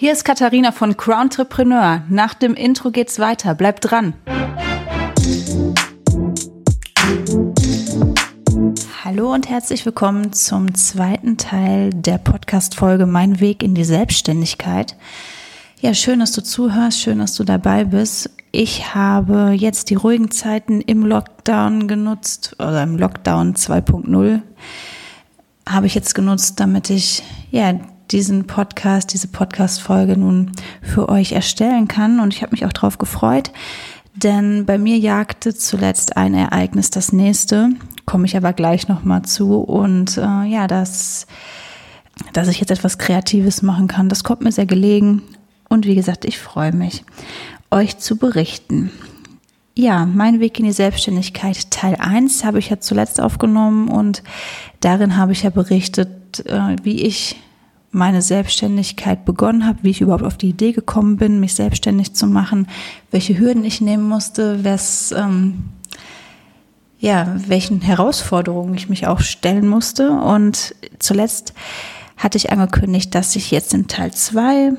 Hier ist Katharina von Crowntrepreneur. Nach dem Intro geht's weiter. Bleibt dran. Hallo und herzlich willkommen zum zweiten Teil der Podcast-Folge Mein Weg in die Selbstständigkeit. Ja, schön, dass du zuhörst, schön, dass du dabei bist. Ich habe jetzt die ruhigen Zeiten im Lockdown genutzt, oder im Lockdown 2.0 habe ich jetzt genutzt, damit ich ja diesen Podcast, diese Podcast-Folge nun für euch erstellen kann. Und ich habe mich auch darauf gefreut, denn bei mir jagte zuletzt ein Ereignis das nächste, komme ich aber gleich nochmal zu. Und äh, ja, das, dass ich jetzt etwas Kreatives machen kann, das kommt mir sehr gelegen. Und wie gesagt, ich freue mich, euch zu berichten. Ja, mein Weg in die Selbstständigkeit Teil 1 habe ich ja zuletzt aufgenommen und darin habe ich ja berichtet, äh, wie ich meine Selbstständigkeit begonnen habe, wie ich überhaupt auf die Idee gekommen bin, mich selbstständig zu machen, welche Hürden ich nehmen musste, was, ähm, ja, welchen Herausforderungen ich mich auch stellen musste. Und zuletzt hatte ich angekündigt, dass ich jetzt in Teil 2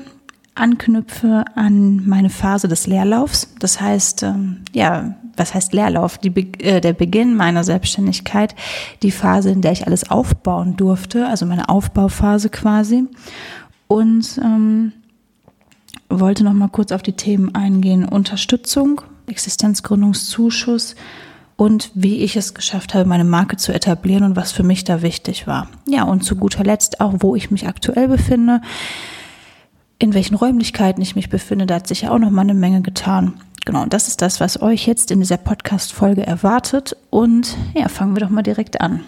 anknüpfe an meine Phase des Leerlaufs. Das heißt, ähm, ja, was heißt Leerlauf? Die, äh, der Beginn meiner Selbstständigkeit, die Phase, in der ich alles aufbauen durfte, also meine Aufbauphase quasi. Und ähm, wollte noch mal kurz auf die Themen eingehen: Unterstützung, Existenzgründungszuschuss und wie ich es geschafft habe, meine Marke zu etablieren und was für mich da wichtig war. Ja, und zu guter Letzt auch, wo ich mich aktuell befinde in welchen Räumlichkeiten ich mich befinde. Da hat sich ja auch noch mal eine Menge getan. Genau, das ist das, was euch jetzt in dieser Podcast-Folge erwartet. Und ja, fangen wir doch mal direkt an.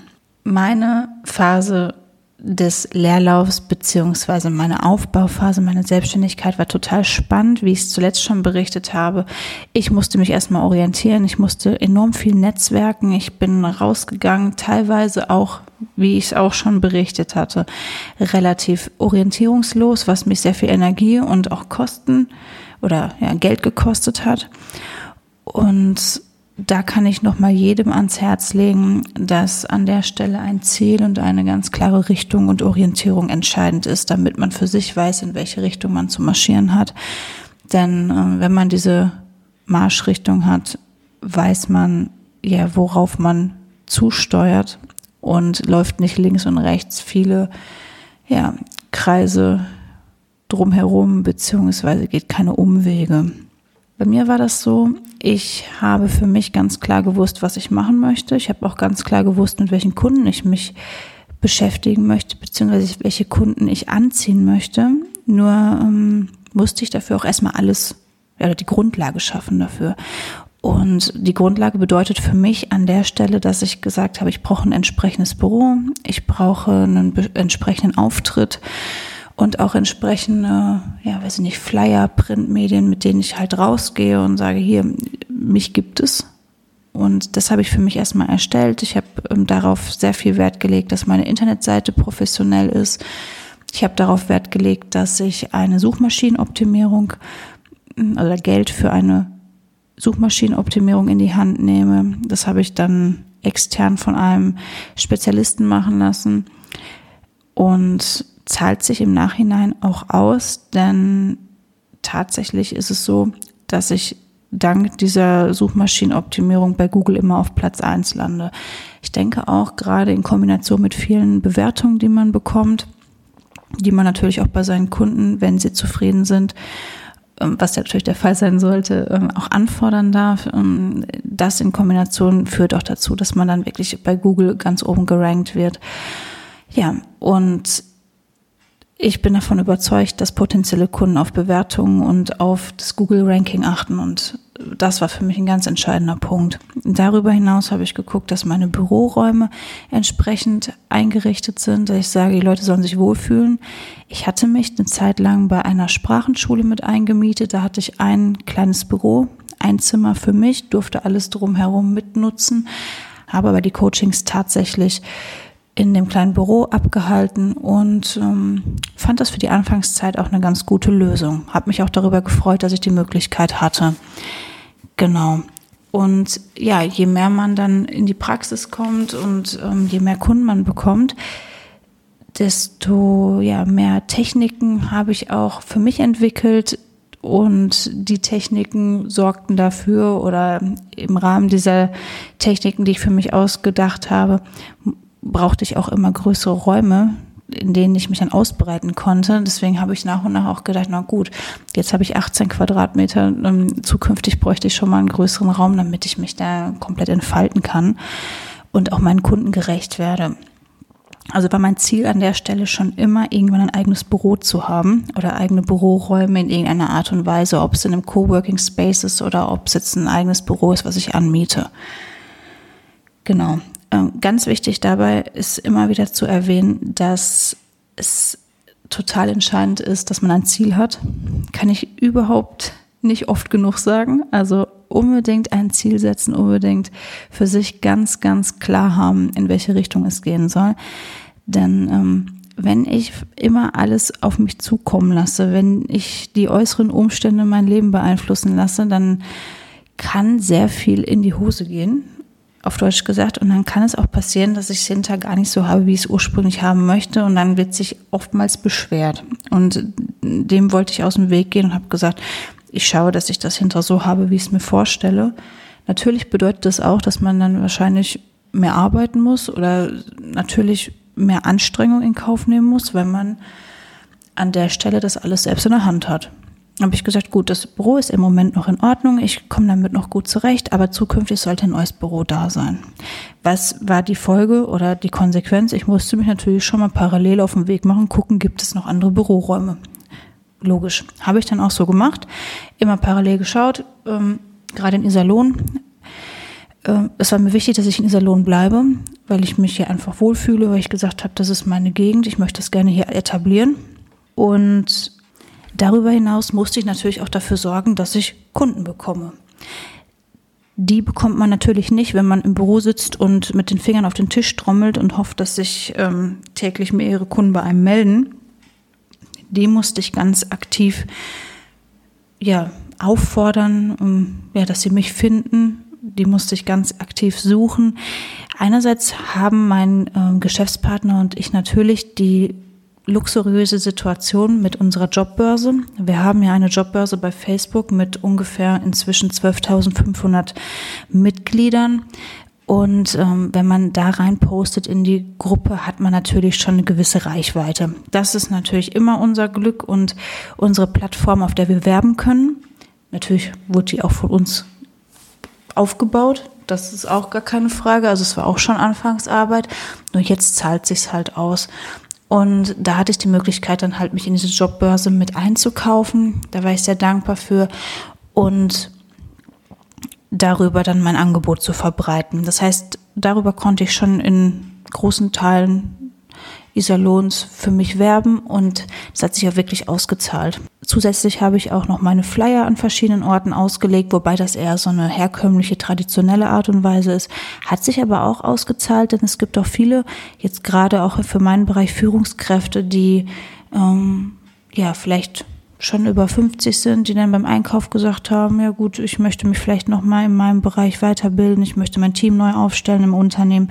Meine Phase des Leerlaufs beziehungsweise meine Aufbauphase, meine Selbstständigkeit war total spannend, wie ich es zuletzt schon berichtet habe. Ich musste mich erstmal orientieren, ich musste enorm viel netzwerken, ich bin rausgegangen, teilweise auch, wie ich es auch schon berichtet hatte, relativ orientierungslos, was mich sehr viel Energie und auch Kosten oder ja, Geld gekostet hat. Und da kann ich noch mal jedem ans Herz legen, dass an der Stelle ein Ziel und eine ganz klare Richtung und Orientierung entscheidend ist, damit man für sich weiß, in welche Richtung man zu marschieren hat. Denn äh, wenn man diese Marschrichtung hat, weiß man ja, worauf man zusteuert und läuft nicht links und rechts viele ja, Kreise drumherum, beziehungsweise geht keine Umwege. Bei mir war das so, ich habe für mich ganz klar gewusst, was ich machen möchte. Ich habe auch ganz klar gewusst, mit welchen Kunden ich mich beschäftigen möchte, beziehungsweise welche Kunden ich anziehen möchte. Nur ähm, musste ich dafür auch erstmal alles, ja, die Grundlage schaffen dafür. Und die Grundlage bedeutet für mich an der Stelle, dass ich gesagt habe, ich brauche ein entsprechendes Büro, ich brauche einen entsprechenden Auftritt und auch entsprechende, ja, weiß ich nicht, Flyer, Printmedien, mit denen ich halt rausgehe und sage, hier, mich gibt es. Und das habe ich für mich erstmal erstellt. Ich habe ähm, darauf sehr viel Wert gelegt, dass meine Internetseite professionell ist. Ich habe darauf Wert gelegt, dass ich eine Suchmaschinenoptimierung mm, oder Geld für eine Suchmaschinenoptimierung in die Hand nehme. Das habe ich dann extern von einem Spezialisten machen lassen. Und zahlt sich im Nachhinein auch aus, denn tatsächlich ist es so, dass ich dank dieser Suchmaschinenoptimierung bei Google immer auf Platz eins lande. Ich denke auch gerade in Kombination mit vielen Bewertungen, die man bekommt, die man natürlich auch bei seinen Kunden, wenn sie zufrieden sind, ähm, was natürlich der Fall sein sollte, ähm, auch anfordern darf. Ähm, das in Kombination führt auch dazu, dass man dann wirklich bei Google ganz oben gerankt wird. Ja, und ich bin davon überzeugt, dass potenzielle Kunden auf Bewertungen und auf das Google-Ranking achten und das war für mich ein ganz entscheidender Punkt. Darüber hinaus habe ich geguckt, dass meine Büroräume entsprechend eingerichtet sind, dass ich sage, die Leute sollen sich wohlfühlen. Ich hatte mich eine Zeit lang bei einer Sprachenschule mit eingemietet. Da hatte ich ein kleines Büro, ein Zimmer für mich, durfte alles drumherum mitnutzen, habe aber die Coachings tatsächlich in dem kleinen Büro abgehalten und ähm, fand das für die Anfangszeit auch eine ganz gute Lösung. Hab mich auch darüber gefreut, dass ich die Möglichkeit hatte. Genau. Und ja, je mehr man dann in die Praxis kommt und ähm, je mehr Kunden man bekommt, desto ja, mehr Techniken habe ich auch für mich entwickelt, und die Techniken sorgten dafür oder im Rahmen dieser Techniken, die ich für mich ausgedacht habe, brauchte ich auch immer größere Räume, in denen ich mich dann ausbreiten konnte. Deswegen habe ich nach und nach auch gedacht, na gut, jetzt habe ich 18 Quadratmeter, ähm, zukünftig bräuchte ich schon mal einen größeren Raum, damit ich mich da komplett entfalten kann und auch meinen Kunden gerecht werde. Also war mein Ziel an der Stelle schon immer, irgendwann ein eigenes Büro zu haben oder eigene Büroräume in irgendeiner Art und Weise, ob es in einem Coworking Space ist oder ob es jetzt ein eigenes Büro ist, was ich anmiete. Genau. Ähm, ganz wichtig dabei ist immer wieder zu erwähnen, dass es total entscheidend ist, dass man ein Ziel hat. Kann ich überhaupt nicht oft genug sagen. Also unbedingt ein Ziel setzen, unbedingt für sich ganz, ganz klar haben, in welche Richtung es gehen soll. Denn ähm, wenn ich immer alles auf mich zukommen lasse, wenn ich die äußeren Umstände mein Leben beeinflussen lasse, dann kann sehr viel in die Hose gehen, auf Deutsch gesagt. Und dann kann es auch passieren, dass ich es hinter gar nicht so habe, wie ich es ursprünglich haben möchte. Und dann wird sich oftmals beschwert. Und dem wollte ich aus dem Weg gehen und habe gesagt, ich schaue, dass ich das hinter so habe, wie ich es mir vorstelle. Natürlich bedeutet das auch, dass man dann wahrscheinlich mehr arbeiten muss oder natürlich mehr Anstrengung in Kauf nehmen muss, wenn man an der Stelle das alles selbst in der Hand hat. Habe ich gesagt, gut, das Büro ist im Moment noch in Ordnung, ich komme damit noch gut zurecht, aber zukünftig sollte ein neues Büro da sein. Was war die Folge oder die Konsequenz? Ich musste mich natürlich schon mal parallel auf den Weg machen, gucken, gibt es noch andere Büroräume logisch. Habe ich dann auch so gemacht, immer parallel geschaut, ähm, gerade in Iserlohn. Äh, es war mir wichtig, dass ich in Iserlohn bleibe, weil ich mich hier einfach wohlfühle, weil ich gesagt habe, das ist meine Gegend, ich möchte das gerne hier etablieren. Und darüber hinaus musste ich natürlich auch dafür sorgen, dass ich Kunden bekomme. Die bekommt man natürlich nicht, wenn man im Büro sitzt und mit den Fingern auf den Tisch trommelt und hofft, dass sich ähm, täglich mehrere Kunden bei einem melden die musste ich ganz aktiv ja, auffordern, um, ja, dass sie mich finden. Die musste ich ganz aktiv suchen. Einerseits haben mein äh, Geschäftspartner und ich natürlich die luxuriöse Situation mit unserer Jobbörse. Wir haben ja eine Jobbörse bei Facebook mit ungefähr inzwischen 12.500 Mitgliedern. Und ähm, wenn man da rein postet in die Gruppe, hat man natürlich schon eine gewisse Reichweite. Das ist natürlich immer unser Glück und unsere Plattform, auf der wir werben können. Natürlich wurde die auch von uns aufgebaut. Das ist auch gar keine Frage. Also es war auch schon Anfangsarbeit. Nur jetzt zahlt sich's halt aus. Und da hatte ich die Möglichkeit, dann halt mich in diese Jobbörse mit einzukaufen. Da war ich sehr dankbar für. Und darüber dann mein Angebot zu verbreiten. Das heißt, darüber konnte ich schon in großen Teilen Iserlohns für mich werben und es hat sich ja wirklich ausgezahlt. Zusätzlich habe ich auch noch meine Flyer an verschiedenen Orten ausgelegt, wobei das eher so eine herkömmliche, traditionelle Art und Weise ist. Hat sich aber auch ausgezahlt, denn es gibt auch viele, jetzt gerade auch für meinen Bereich Führungskräfte, die ähm, ja vielleicht schon über 50 sind, die dann beim Einkauf gesagt haben, ja gut, ich möchte mich vielleicht noch mal in meinem Bereich weiterbilden, ich möchte mein Team neu aufstellen im Unternehmen,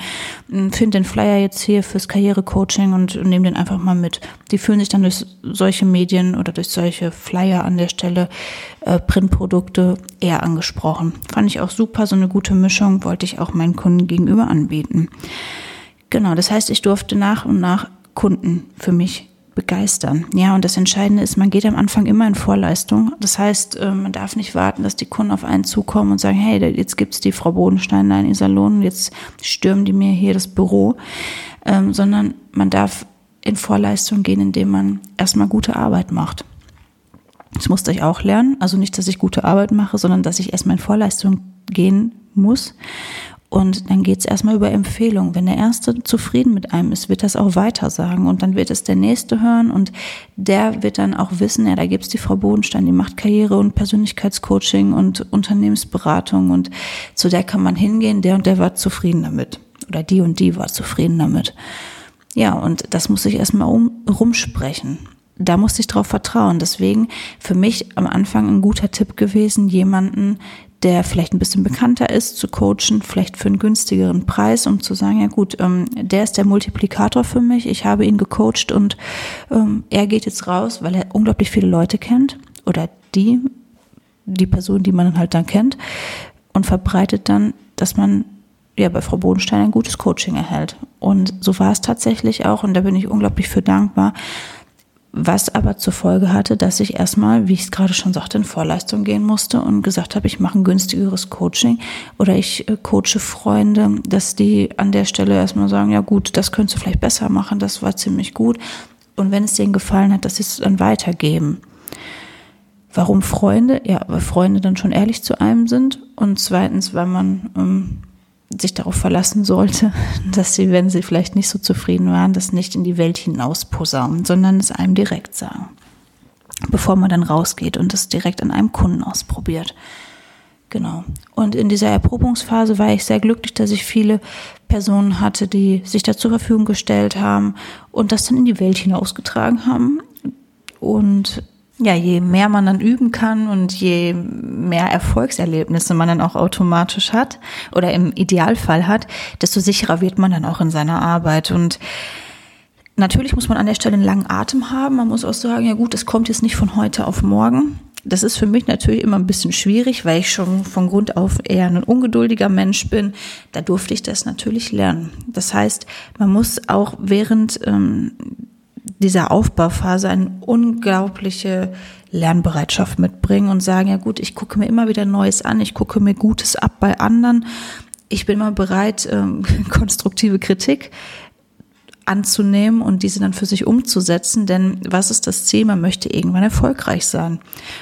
hm, finde den Flyer jetzt hier fürs Karrierecoaching und nehme den einfach mal mit. Die fühlen sich dann durch solche Medien oder durch solche Flyer an der Stelle, äh, Printprodukte eher angesprochen. Fand ich auch super, so eine gute Mischung wollte ich auch meinen Kunden gegenüber anbieten. Genau, das heißt, ich durfte nach und nach Kunden für mich begeistern. Ja, und das Entscheidende ist, man geht am Anfang immer in Vorleistung. Das heißt, äh, man darf nicht warten, dass die Kunden auf einen zukommen und sagen, hey, jetzt gibt's die Frau Bodenstein in Iserlohn, jetzt stürmen die mir hier das Büro, ähm, sondern man darf in Vorleistung gehen, indem man erstmal gute Arbeit macht. Das musste ich auch lernen. Also nicht, dass ich gute Arbeit mache, sondern dass ich erstmal in Vorleistung gehen muss und dann geht es erstmal über Empfehlung. Wenn der Erste zufrieden mit einem ist, wird das auch weiter sagen. Und dann wird es der Nächste hören und der wird dann auch wissen, ja, da gibt's die Frau Bodenstein, die macht Karriere und Persönlichkeitscoaching und Unternehmensberatung und zu der kann man hingehen, der und der war zufrieden damit. Oder die und die war zufrieden damit. Ja, und das muss ich erstmal um, rumsprechen da musste ich drauf vertrauen. Deswegen für mich am Anfang ein guter Tipp gewesen, jemanden, der vielleicht ein bisschen bekannter ist, zu coachen, vielleicht für einen günstigeren Preis, um zu sagen, ja gut, ähm, der ist der Multiplikator für mich, ich habe ihn gecoacht und ähm, er geht jetzt raus, weil er unglaublich viele Leute kennt oder die, die Person, die man halt dann kennt und verbreitet dann, dass man ja bei Frau Bodenstein ein gutes Coaching erhält. Und so war es tatsächlich auch und da bin ich unglaublich für dankbar, was aber zur Folge hatte, dass ich erstmal, wie ich es gerade schon sagte, in Vorleistung gehen musste und gesagt habe, ich mache ein günstigeres Coaching oder ich äh, coache Freunde, dass die an der Stelle erstmal sagen, ja gut, das könntest du vielleicht besser machen, das war ziemlich gut. Und wenn es denen gefallen hat, dass sie es dann weitergeben. Warum Freunde? Ja, weil Freunde dann schon ehrlich zu einem sind und zweitens, weil man ähm, sich darauf verlassen sollte, dass sie, wenn sie vielleicht nicht so zufrieden waren, das nicht in die Welt hinaus posaunen, sondern es einem direkt sagen, bevor man dann rausgeht und es direkt an einem Kunden ausprobiert. Genau. Und in dieser Erprobungsphase war ich sehr glücklich, dass ich viele Personen hatte, die sich da zur Verfügung gestellt haben und das dann in die Welt hinausgetragen haben. Und ja, je mehr man dann üben kann und je mehr Erfolgserlebnisse man dann auch automatisch hat oder im Idealfall hat, desto sicherer wird man dann auch in seiner Arbeit. Und natürlich muss man an der Stelle einen langen Atem haben. Man muss auch sagen, ja gut, es kommt jetzt nicht von heute auf morgen. Das ist für mich natürlich immer ein bisschen schwierig, weil ich schon von Grund auf eher ein ungeduldiger Mensch bin. Da durfte ich das natürlich lernen. Das heißt, man muss auch während ähm, dieser Aufbauphase eine unglaubliche Lernbereitschaft mitbringen und sagen, ja gut, ich gucke mir immer wieder Neues an, ich gucke mir Gutes ab bei anderen. Ich bin immer bereit, ähm, konstruktive Kritik anzunehmen und diese dann für sich umzusetzen, denn was ist das Ziel? Man möchte irgendwann erfolgreich sein.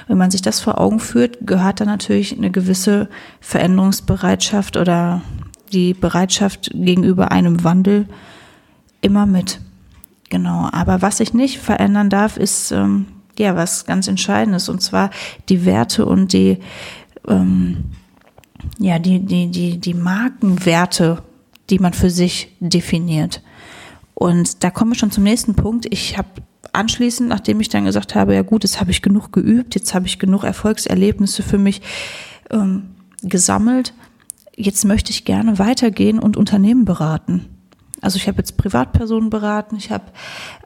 Wenn man sich das vor Augen führt, gehört da natürlich eine gewisse Veränderungsbereitschaft oder die Bereitschaft gegenüber einem Wandel immer mit. Genau, aber was sich nicht verändern darf, ist ähm, ja was ganz Entscheidendes und zwar die Werte und die ähm, ja die die die die Markenwerte, die man für sich definiert. Und da kommen wir schon zum nächsten Punkt. Ich habe anschließend, nachdem ich dann gesagt habe, ja gut, jetzt habe ich genug geübt, jetzt habe ich genug Erfolgserlebnisse für mich ähm, gesammelt, jetzt möchte ich gerne weitergehen und Unternehmen beraten. Also ich habe jetzt Privatpersonen beraten, ich habe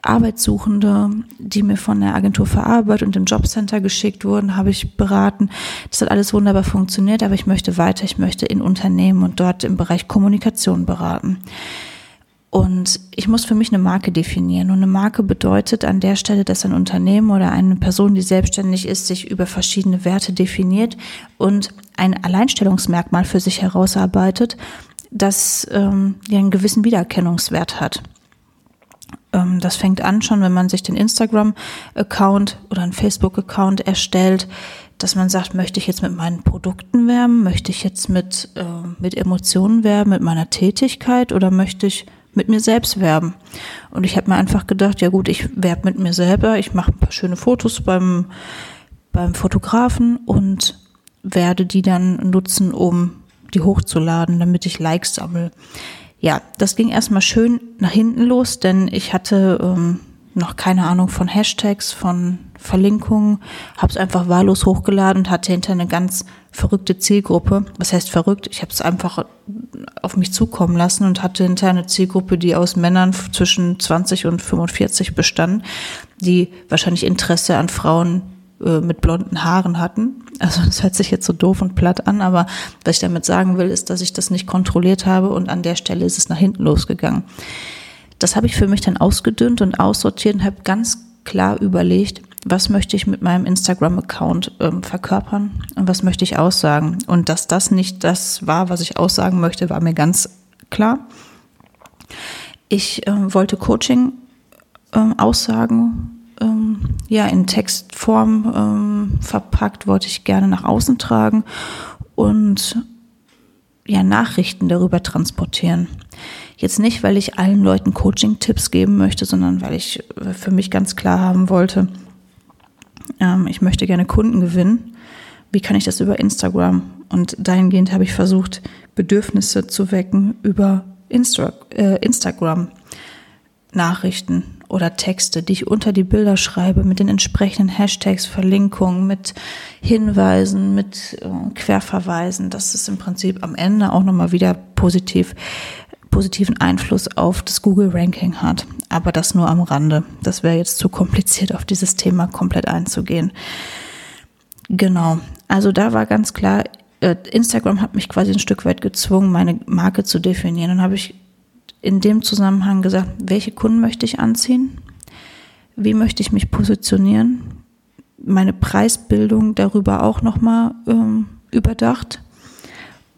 Arbeitssuchende, die mir von der Agentur für Arbeit und dem Jobcenter geschickt wurden, habe ich beraten. Das hat alles wunderbar funktioniert, aber ich möchte weiter, ich möchte in Unternehmen und dort im Bereich Kommunikation beraten. Und ich muss für mich eine Marke definieren. Und eine Marke bedeutet an der Stelle, dass ein Unternehmen oder eine Person, die selbstständig ist, sich über verschiedene Werte definiert und ein Alleinstellungsmerkmal für sich herausarbeitet das ähm, ja einen gewissen Wiedererkennungswert hat. Ähm, das fängt an schon, wenn man sich den Instagram-Account oder einen Facebook-Account erstellt, dass man sagt, möchte ich jetzt mit meinen Produkten werben, möchte ich jetzt mit, äh, mit Emotionen werben, mit meiner Tätigkeit oder möchte ich mit mir selbst werben. Und ich habe mir einfach gedacht, ja gut, ich werbe mit mir selber, ich mache ein paar schöne Fotos beim, beim Fotografen und werde die dann nutzen, um die hochzuladen, damit ich Likes sammle. Ja, das ging erstmal schön nach hinten los, denn ich hatte ähm, noch keine Ahnung von Hashtags, von Verlinkungen, habe es einfach wahllos hochgeladen und hatte hinter eine ganz verrückte Zielgruppe. Was heißt verrückt? Ich habe es einfach auf mich zukommen lassen und hatte hinter eine Zielgruppe, die aus Männern zwischen 20 und 45 bestand, die wahrscheinlich Interesse an Frauen äh, mit blonden Haaren hatten. Also das hört sich jetzt so doof und platt an, aber was ich damit sagen will, ist, dass ich das nicht kontrolliert habe und an der Stelle ist es nach hinten losgegangen. Das habe ich für mich dann ausgedünnt und aussortiert und habe ganz klar überlegt, was möchte ich mit meinem Instagram-Account ähm, verkörpern und was möchte ich aussagen. Und dass das nicht das war, was ich aussagen möchte, war mir ganz klar. Ich ähm, wollte Coaching ähm, aussagen ähm, ja in Textform ähm, verpackt, wollte ich gerne nach außen tragen und ja Nachrichten darüber transportieren. Jetzt nicht, weil ich allen Leuten Coaching-Tipps geben möchte, sondern weil ich äh, für mich ganz klar haben wollte, ähm, ich möchte gerne Kunden gewinnen. Wie kann ich das über Instagram? Und dahingehend habe ich versucht, Bedürfnisse zu wecken über Insta äh, Instagram. Oder Texte, die ich unter die Bilder schreibe, mit den entsprechenden Hashtags, Verlinkungen, mit Hinweisen, mit äh, Querverweisen, dass es im Prinzip am Ende auch nochmal wieder positiv, positiven Einfluss auf das Google-Ranking hat. Aber das nur am Rande. Das wäre jetzt zu kompliziert, auf dieses Thema komplett einzugehen. Genau. Also da war ganz klar, äh, Instagram hat mich quasi ein Stück weit gezwungen, meine Marke zu definieren. Dann habe ich in dem Zusammenhang gesagt, welche Kunden möchte ich anziehen? Wie möchte ich mich positionieren? Meine Preisbildung darüber auch nochmal ähm, überdacht.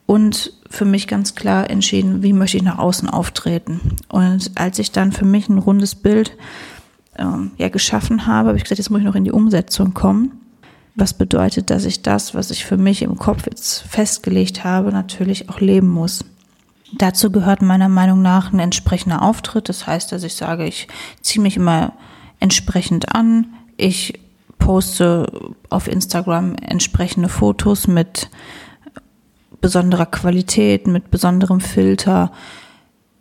Und für mich ganz klar entschieden, wie möchte ich nach außen auftreten. Und als ich dann für mich ein rundes Bild ähm, ja, geschaffen habe, habe ich gesagt, jetzt muss ich noch in die Umsetzung kommen. Was bedeutet, dass ich das, was ich für mich im Kopf jetzt festgelegt habe, natürlich auch leben muss. Dazu gehört meiner Meinung nach ein entsprechender Auftritt. Das heißt, dass ich sage, ich ziehe mich immer entsprechend an. Ich poste auf Instagram entsprechende Fotos mit besonderer Qualität, mit besonderem Filter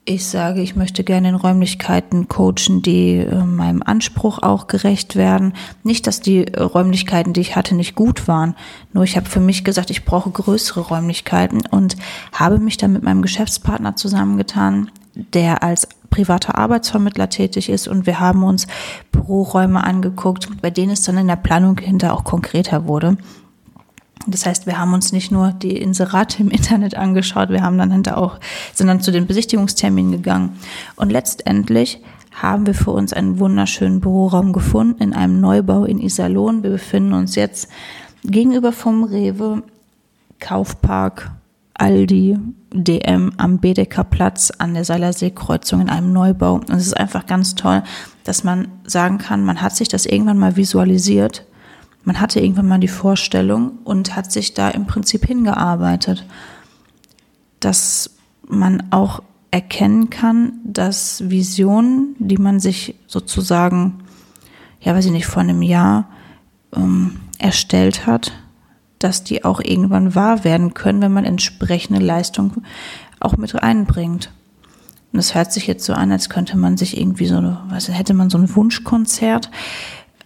ich sage, ich möchte gerne in Räumlichkeiten coachen, die äh, meinem Anspruch auch gerecht werden. Nicht, dass die Räumlichkeiten, die ich hatte, nicht gut waren. Nur ich habe für mich gesagt, ich brauche größere Räumlichkeiten und habe mich dann mit meinem Geschäftspartner zusammengetan, der als privater Arbeitsvermittler tätig ist und wir haben uns Büroräume angeguckt, bei denen es dann in der Planung hinter auch konkreter wurde. Das heißt, wir haben uns nicht nur die Inserate im Internet angeschaut, wir haben dann hinter auch, sind dann zu den Besichtigungsterminen gegangen. Und letztendlich haben wir für uns einen wunderschönen Büroraum gefunden in einem Neubau in Iserlohn. Wir befinden uns jetzt gegenüber vom Rewe, Kaufpark, Aldi, DM am Bedecker Platz an der Seilersee-Kreuzung in einem Neubau. Und es ist einfach ganz toll, dass man sagen kann, man hat sich das irgendwann mal visualisiert man hatte irgendwann mal die Vorstellung und hat sich da im Prinzip hingearbeitet, dass man auch erkennen kann, dass Visionen, die man sich sozusagen, ja, weiß ich nicht, vor einem Jahr ähm, erstellt hat, dass die auch irgendwann wahr werden können, wenn man entsprechende Leistung auch mit reinbringt. Und es hört sich jetzt so an, als könnte man sich irgendwie so, was hätte man so ein Wunschkonzert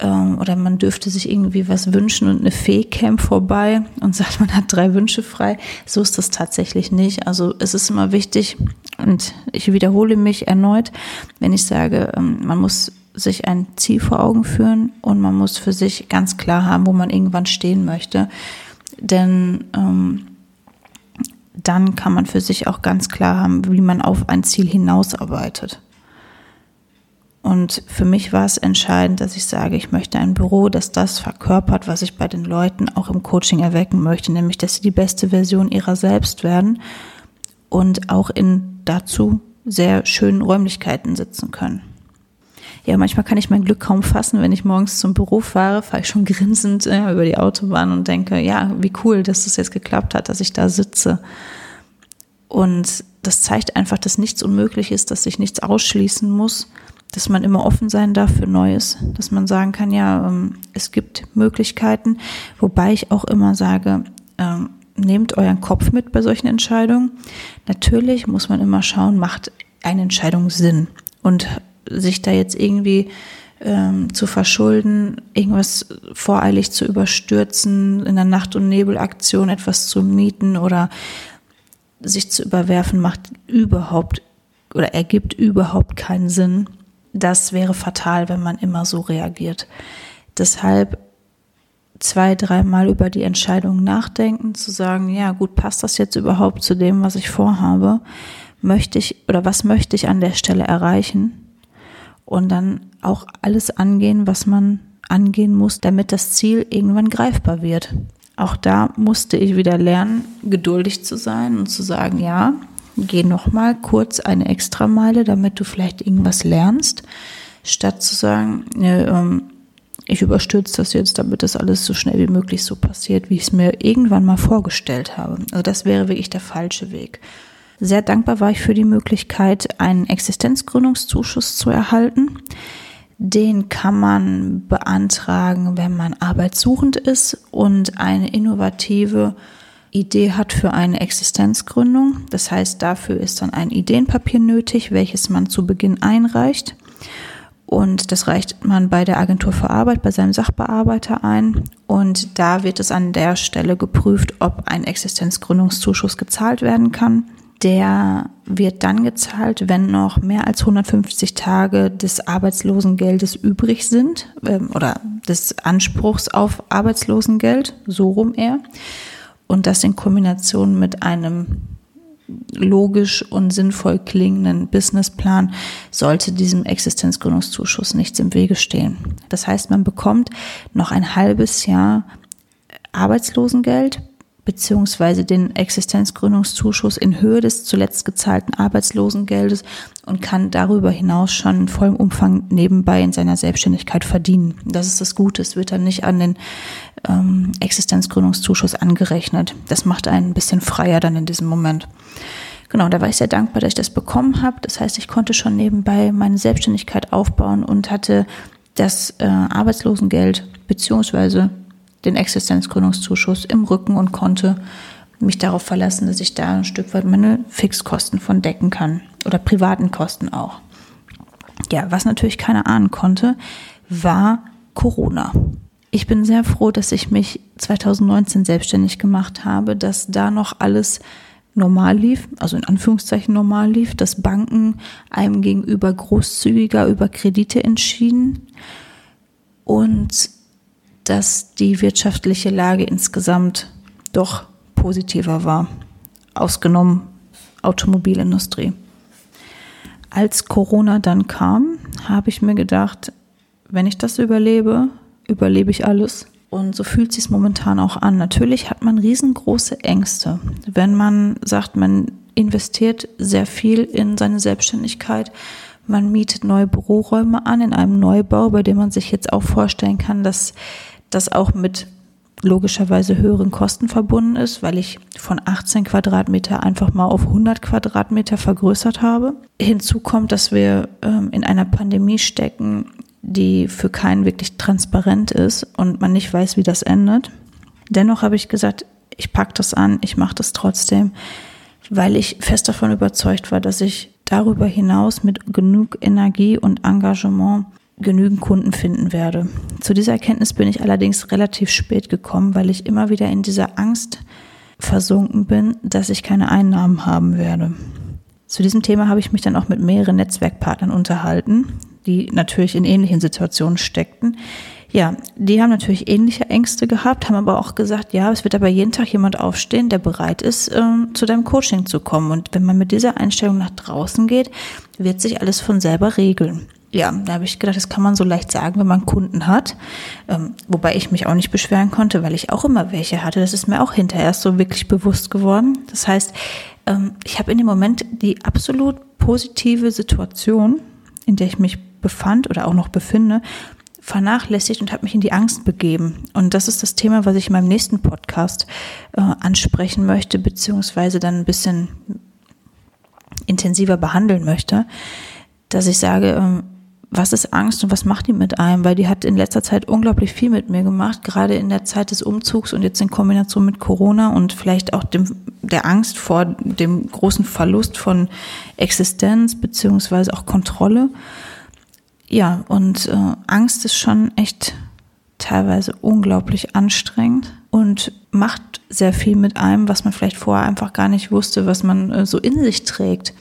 ähm, oder man dürfte sich irgendwie was wünschen und eine Fee käme vorbei und sagt, man hat drei Wünsche frei. So ist das tatsächlich nicht. Also es ist immer wichtig und ich wiederhole mich erneut, wenn ich sage, ähm, man muss sich ein Ziel vor Augen führen und man muss für sich ganz klar haben, wo man irgendwann stehen möchte. Denn ähm, dann kann man für sich auch ganz klar haben, wie man auf ein Ziel hinausarbeitet. Und für mich war es entscheidend, dass ich sage, ich möchte ein Büro, das das verkörpert, was ich bei den Leuten auch im Coaching erwecken möchte, nämlich dass sie die beste Version ihrer selbst werden und auch in dazu sehr schönen Räumlichkeiten sitzen können. Ja, manchmal kann ich mein Glück kaum fassen, wenn ich morgens zum Büro fahre, fahre ich schon grinsend äh, über die Autobahn und denke, ja, wie cool, dass das jetzt geklappt hat, dass ich da sitze. Und das zeigt einfach, dass nichts unmöglich ist, dass sich nichts ausschließen muss dass man immer offen sein darf für Neues, dass man sagen kann, ja, ähm, es gibt Möglichkeiten, wobei ich auch immer sage, ähm, nehmt euren Kopf mit bei solchen Entscheidungen. Natürlich muss man immer schauen, macht eine Entscheidung Sinn? Und sich da jetzt irgendwie ähm, zu verschulden, irgendwas voreilig zu überstürzen, in der Nacht- und Nebelaktion etwas zu mieten oder sich zu überwerfen, macht überhaupt oder ergibt überhaupt keinen Sinn das wäre fatal, wenn man immer so reagiert. Deshalb zwei, dreimal über die Entscheidung nachdenken, zu sagen, ja gut, passt das jetzt überhaupt zu dem, was ich vorhabe? Möchte ich oder was möchte ich an der Stelle erreichen? Und dann auch alles angehen, was man angehen muss, damit das Ziel irgendwann greifbar wird. Auch da musste ich wieder lernen, geduldig zu sein und zu sagen, ja, geh noch mal kurz eine Extrameile, damit du vielleicht irgendwas lernst, statt zu sagen, äh, ich überstürze das jetzt, damit das alles so schnell wie möglich so passiert, wie ich es mir irgendwann mal vorgestellt habe. Also das wäre wirklich der falsche Weg. Sehr dankbar war ich für die Möglichkeit, einen Existenzgründungszuschuss zu erhalten. Den kann man beantragen, wenn man arbeitssuchend ist und eine innovative Idee hat für eine Existenzgründung. Das heißt, dafür ist dann ein Ideenpapier nötig, welches man zu Beginn einreicht. Und das reicht man bei der Agentur für Arbeit, bei seinem Sachbearbeiter ein. Und da wird es an der Stelle geprüft, ob ein Existenzgründungszuschuss gezahlt werden kann. Der wird dann gezahlt, wenn noch mehr als 150 Tage des Arbeitslosengeldes übrig sind ähm, oder des Anspruchs auf Arbeitslosengeld, so rum eher. Und das in Kombination mit einem logisch und sinnvoll klingenden Businessplan sollte diesem Existenzgründungszuschuss nichts im Wege stehen. Das heißt, man bekommt noch ein halbes Jahr Arbeitslosengeld beziehungsweise den Existenzgründungszuschuss in Höhe des zuletzt gezahlten Arbeitslosengeldes und kann darüber hinaus schon in vollem Umfang nebenbei in seiner Selbstständigkeit verdienen. Das ist das Gute. Es wird dann nicht an den ähm, Existenzgründungszuschuss angerechnet. Das macht einen ein bisschen freier dann in diesem Moment. Genau, da war ich sehr dankbar, dass ich das bekommen habe. Das heißt, ich konnte schon nebenbei meine Selbstständigkeit aufbauen und hatte das äh, Arbeitslosengeld beziehungsweise den Existenzgründungszuschuss im Rücken und konnte mich darauf verlassen, dass ich da ein Stück weit meine Fixkosten von decken kann oder privaten Kosten auch. Ja, was natürlich keiner ahnen konnte, war Corona. Ich bin sehr froh, dass ich mich 2019 selbstständig gemacht habe, dass da noch alles normal lief, also in Anführungszeichen normal lief, dass Banken einem gegenüber großzügiger über Kredite entschieden und dass die wirtschaftliche Lage insgesamt doch positiver war, ausgenommen Automobilindustrie. Als Corona dann kam, habe ich mir gedacht, wenn ich das überlebe, überlebe ich alles. Und so fühlt sich momentan auch an. Natürlich hat man riesengroße Ängste, wenn man sagt, man investiert sehr viel in seine Selbstständigkeit. Man mietet neue Büroräume an in einem Neubau, bei dem man sich jetzt auch vorstellen kann, dass das auch mit logischerweise höheren Kosten verbunden ist, weil ich von 18 Quadratmeter einfach mal auf 100 Quadratmeter vergrößert habe. Hinzu kommt, dass wir ähm, in einer Pandemie stecken, die für keinen wirklich transparent ist und man nicht weiß, wie das endet. Dennoch habe ich gesagt, ich packe das an, ich mache das trotzdem, weil ich fest davon überzeugt war, dass ich darüber hinaus mit genug Energie und Engagement genügend Kunden finden werde. Zu dieser Erkenntnis bin ich allerdings relativ spät gekommen, weil ich immer wieder in dieser Angst versunken bin, dass ich keine Einnahmen haben werde. Zu diesem Thema habe ich mich dann auch mit mehreren Netzwerkpartnern unterhalten, die natürlich in ähnlichen Situationen steckten. Ja, die haben natürlich ähnliche Ängste gehabt, haben aber auch gesagt, ja, es wird aber jeden Tag jemand aufstehen, der bereit ist, äh, zu deinem Coaching zu kommen. Und wenn man mit dieser Einstellung nach draußen geht, wird sich alles von selber regeln ja, da habe ich gedacht, das kann man so leicht sagen, wenn man Kunden hat. Ähm, wobei ich mich auch nicht beschweren konnte, weil ich auch immer welche hatte. Das ist mir auch hinterher so wirklich bewusst geworden. Das heißt, ähm, ich habe in dem Moment die absolut positive Situation, in der ich mich befand oder auch noch befinde, vernachlässigt und habe mich in die Angst begeben. Und das ist das Thema, was ich in meinem nächsten Podcast äh, ansprechen möchte, beziehungsweise dann ein bisschen intensiver behandeln möchte, dass ich sage, ähm, was ist Angst und was macht die mit einem? Weil die hat in letzter Zeit unglaublich viel mit mir gemacht, gerade in der Zeit des Umzugs und jetzt in Kombination mit Corona und vielleicht auch dem, der Angst vor dem großen Verlust von Existenz beziehungsweise auch Kontrolle. Ja, und äh, Angst ist schon echt teilweise unglaublich anstrengend und macht sehr viel mit einem, was man vielleicht vorher einfach gar nicht wusste, was man äh, so in sich trägt.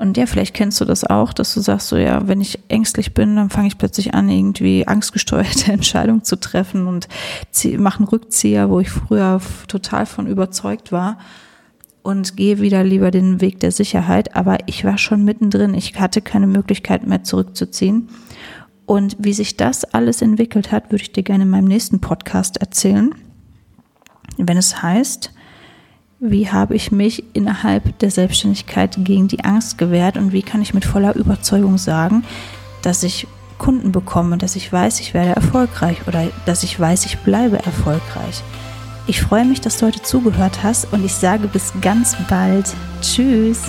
Und ja, vielleicht kennst du das auch, dass du sagst, so ja, wenn ich ängstlich bin, dann fange ich plötzlich an, irgendwie angstgesteuerte Entscheidungen zu treffen und mache einen Rückzieher, wo ich früher total von überzeugt war und gehe wieder lieber den Weg der Sicherheit. Aber ich war schon mittendrin. Ich hatte keine Möglichkeit mehr zurückzuziehen. Und wie sich das alles entwickelt hat, würde ich dir gerne in meinem nächsten Podcast erzählen. Wenn es heißt, wie habe ich mich innerhalb der Selbstständigkeit gegen die Angst gewehrt und wie kann ich mit voller Überzeugung sagen, dass ich Kunden bekomme, dass ich weiß, ich werde erfolgreich oder dass ich weiß, ich bleibe erfolgreich. Ich freue mich, dass du heute zugehört hast und ich sage bis ganz bald. Tschüss.